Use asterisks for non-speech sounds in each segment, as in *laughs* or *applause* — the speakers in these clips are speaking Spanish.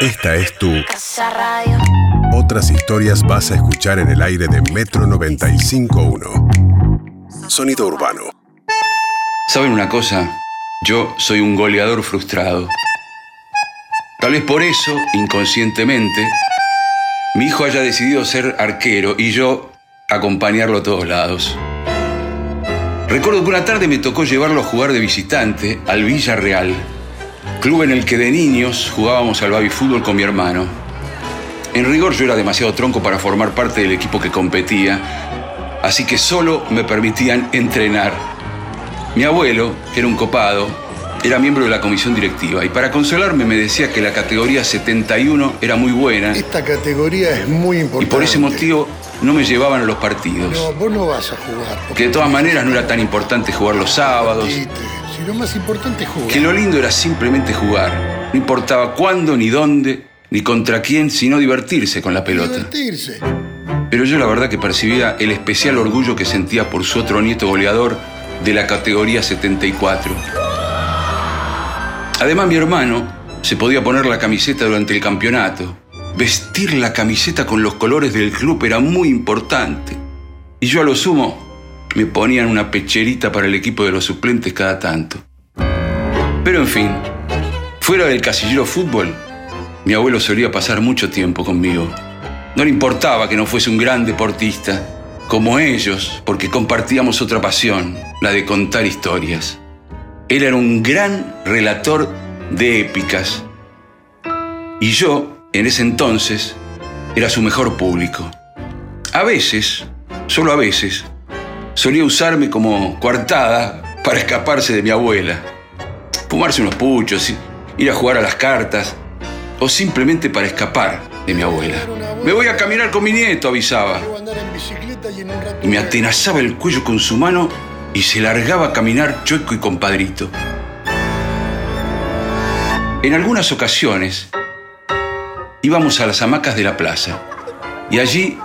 Esta es tu Casa Radio. Otras historias vas a escuchar en el aire de Metro 95.1. Sonido urbano. ¿Saben una cosa? Yo soy un goleador frustrado. Tal vez por eso, inconscientemente, mi hijo haya decidido ser arquero y yo acompañarlo a todos lados. Recuerdo que una tarde me tocó llevarlo a jugar de visitante al Villarreal, club en el que de niños jugábamos al baby fútbol con mi hermano. En rigor yo era demasiado tronco para formar parte del equipo que competía, así que solo me permitían entrenar. Mi abuelo, que era un copado, era miembro de la comisión directiva y para consolarme me decía que la categoría 71 era muy buena Esta categoría es muy y importante. por ese motivo no me llevaban a los partidos. No, vos no vas a jugar. Que de todas maneras no era tan importante jugar los sábados, Si lo más importante es jugar. que lo lindo era simplemente jugar. No importaba cuándo, ni dónde, ni contra quién, sino divertirse con la pelota. Divertirse. Pero yo la verdad que percibía el especial orgullo que sentía por su otro nieto goleador de la categoría 74. Además mi hermano se podía poner la camiseta durante el campeonato. Vestir la camiseta con los colores del club era muy importante. Y yo a lo sumo me ponían una pecherita para el equipo de los suplentes cada tanto. Pero en fin, fuera del casillero fútbol, mi abuelo solía pasar mucho tiempo conmigo. No le importaba que no fuese un gran deportista, como ellos, porque compartíamos otra pasión, la de contar historias. Él era un gran relator de épicas. Y yo, en ese entonces, era su mejor público. A veces, solo a veces, solía usarme como coartada para escaparse de mi abuela. Fumarse unos puchos, ir a jugar a las cartas, o simplemente para escapar de mi abuela. Me voy a caminar con mi nieto, avisaba. Y me atenazaba el cuello con su mano y se largaba a caminar chueco y compadrito. En algunas ocasiones íbamos a las hamacas de la plaza y allí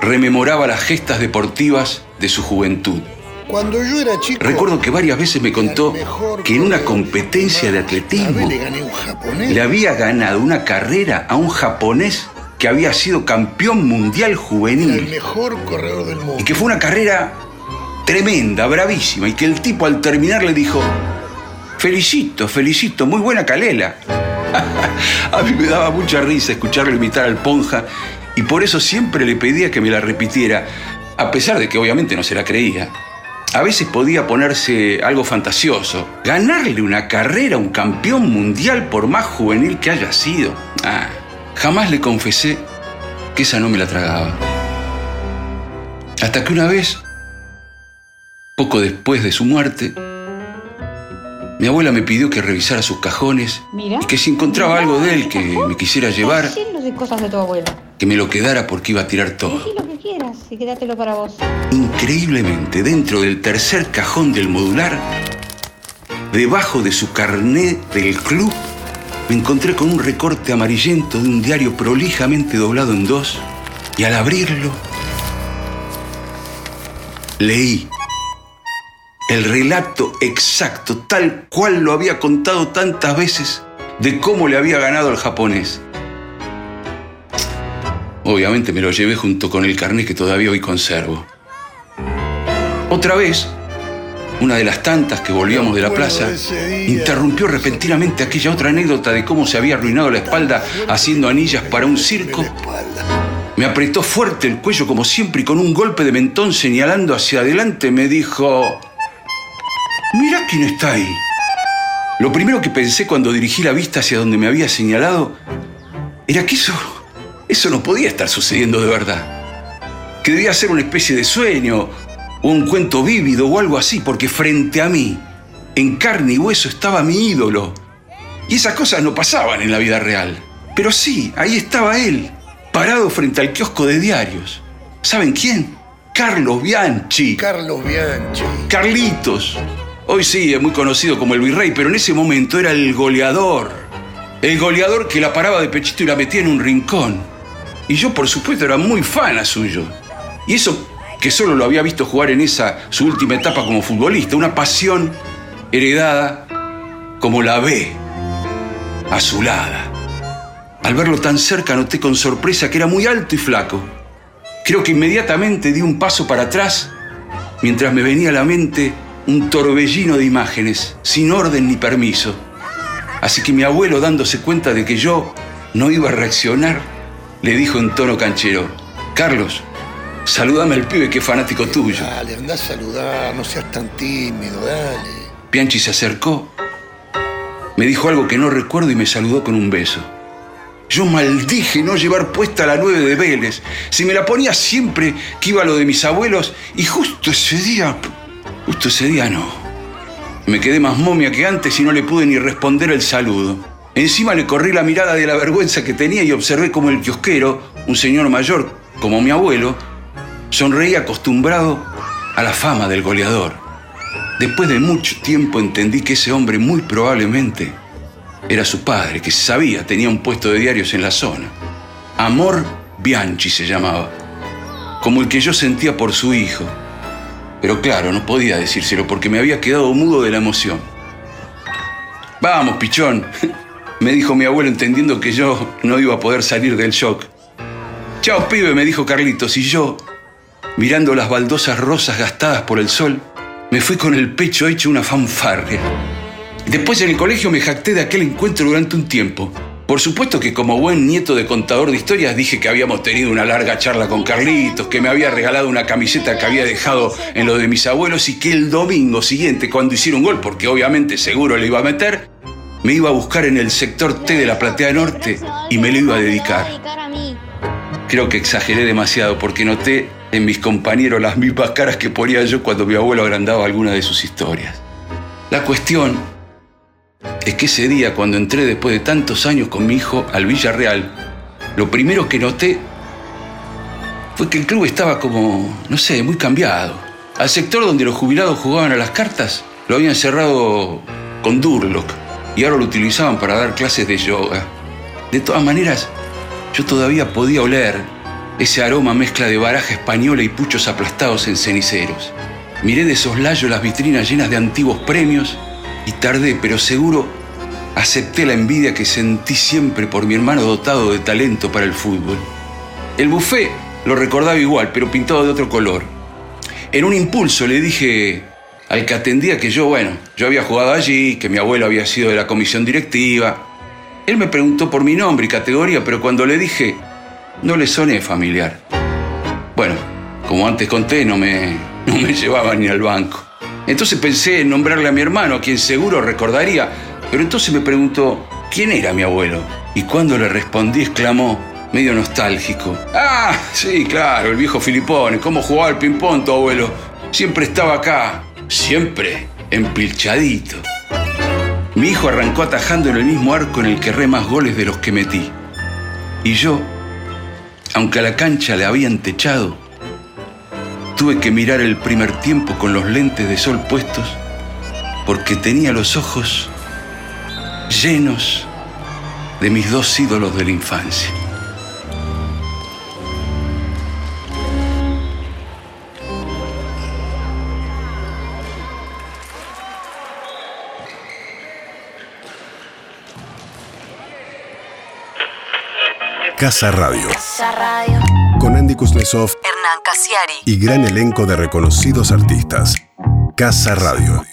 rememoraba las gestas deportivas de su juventud. Cuando yo era chico. Recuerdo que varias veces me contó que en una competencia de atletismo le gané a un japonés. le había ganado una carrera a un japonés que había sido campeón mundial Era el juvenil mejor corredor del mundo. y que fue una carrera tremenda, bravísima y que el tipo al terminar le dijo, felicito, felicito, muy buena calela. *laughs* a mí me daba mucha risa escucharlo imitar al Ponja y por eso siempre le pedía que me la repitiera, a pesar de que obviamente no se la creía. A veces podía ponerse algo fantasioso, ganarle una carrera a un campeón mundial por más juvenil que haya sido. Ah, jamás le confesé que esa no me la tragaba. Hasta que una vez, poco después de su muerte, mi abuela me pidió que revisara sus cajones Mira. y que si encontraba algo de él que me quisiera llevar, de cosas de tu abuela. Que me lo quedara porque iba a tirar todo. Elegí lo que quieras y quédatelo para vos. Increíblemente, dentro del tercer cajón del modular, debajo de su carnet del club, me encontré con un recorte amarillento de un diario prolijamente doblado en dos y al abrirlo, leí el relato exacto, tal cual lo había contado tantas veces, de cómo le había ganado al japonés. Obviamente me lo llevé junto con el carnet que todavía hoy conservo. Otra vez, una de las tantas que volvíamos de la plaza, interrumpió repentinamente aquella otra anécdota de cómo se había arruinado la espalda haciendo anillas para un circo. Me apretó fuerte el cuello como siempre y con un golpe de mentón señalando hacia adelante me dijo, mira quién está ahí. Lo primero que pensé cuando dirigí la vista hacia donde me había señalado era que eso, eso no podía estar sucediendo de verdad. Que debía ser una especie de sueño o un cuento vívido o algo así, porque frente a mí, en carne y hueso, estaba mi ídolo. Y esas cosas no pasaban en la vida real. Pero sí, ahí estaba él, parado frente al kiosco de diarios. ¿Saben quién? Carlos Bianchi. Carlos Bianchi. Carlitos. Hoy sí, es muy conocido como el virrey, pero en ese momento era el goleador. El goleador que la paraba de pechito y la metía en un rincón. Y yo, por supuesto, era muy fan a suyo. Y eso que solo lo había visto jugar en esa su última etapa como futbolista, una pasión heredada como la ve, azulada. Al verlo tan cerca noté con sorpresa que era muy alto y flaco. Creo que inmediatamente di un paso para atrás mientras me venía a la mente un torbellino de imágenes, sin orden ni permiso. Así que mi abuelo, dándose cuenta de que yo no iba a reaccionar, le dijo en tono canchero, Carlos, salúdame al pibe que es fanático tuyo. Dale, anda a saludar, no seas tan tímido, dale. Pianchi se acercó, me dijo algo que no recuerdo y me saludó con un beso. Yo maldije no llevar puesta la nueve de Vélez. Si me la ponía siempre que iba a lo de mis abuelos y justo ese día, justo ese día no. Me quedé más momia que antes y no le pude ni responder el saludo. Encima le corrí la mirada de la vergüenza que tenía y observé como el kiosquero, un señor mayor como mi abuelo, sonreía acostumbrado a la fama del goleador. Después de mucho tiempo entendí que ese hombre muy probablemente era su padre, que sabía, tenía un puesto de diarios en la zona. Amor Bianchi se llamaba, como el que yo sentía por su hijo. Pero claro, no podía decírselo porque me había quedado mudo de la emoción. Vamos, pichón, me dijo mi abuelo entendiendo que yo no iba a poder salir del shock. Chao, pibe, me dijo Carlitos, y yo, mirando las baldosas rosas gastadas por el sol, me fui con el pecho hecho una fanfarria. Después en el colegio me jacté de aquel encuentro durante un tiempo. Por supuesto que como buen nieto de contador de historias dije que habíamos tenido una larga charla con Carlitos, que me había regalado una camiseta que había dejado en lo de mis abuelos y que el domingo siguiente, cuando hiciera un gol, porque obviamente seguro le iba a meter, me iba a buscar en el sector T de la Platea Norte y me lo iba a dedicar. Creo que exageré demasiado porque noté en mis compañeros las mismas caras que ponía yo cuando mi abuelo agrandaba alguna de sus historias. La cuestión es que ese día, cuando entré después de tantos años con mi hijo al Villarreal, lo primero que noté fue que el club estaba como, no sé, muy cambiado. Al sector donde los jubilados jugaban a las cartas, lo habían cerrado con Durlock y ahora lo utilizaban para dar clases de yoga. De todas maneras, yo todavía podía oler ese aroma mezcla de baraja española y puchos aplastados en ceniceros. Miré de soslayo las vitrinas llenas de antiguos premios y tardé, pero seguro acepté la envidia que sentí siempre por mi hermano dotado de talento para el fútbol. El buffet lo recordaba igual, pero pintado de otro color. En un impulso le dije al que atendía que yo, bueno, yo había jugado allí, que mi abuelo había sido de la comisión directiva. Él me preguntó por mi nombre y categoría, pero cuando le dije, no le soné familiar. Bueno, como antes conté, no me, *laughs* no me llevaba ni al banco. Entonces pensé en nombrarle a mi hermano, a quien seguro recordaría, pero entonces me preguntó, ¿quién era mi abuelo? Y cuando le respondí, exclamó, medio nostálgico, Ah, sí, claro, el viejo Filipone, ¿cómo jugaba al ping-pong tu abuelo? Siempre estaba acá, siempre empilchadito. Mi hijo arrancó atajando en el mismo arco en el que erré más goles de los que metí. Y yo, aunque a la cancha le habían techado, Tuve que mirar el primer tiempo con los lentes de sol puestos porque tenía los ojos llenos de mis dos ídolos de la infancia. Casa Radio. Casa Radio. Con Andy Kuznetsov Hernán Casiari. y gran elenco de reconocidos artistas. Casa Radio.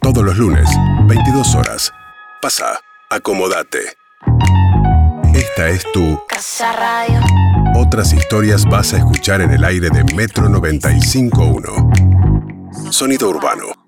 Todos los lunes, 22 horas. Pasa, acomodate. Esta es tu Casa Radio. Otras historias vas a escuchar en el aire de Metro 95.1. Sonido urbano.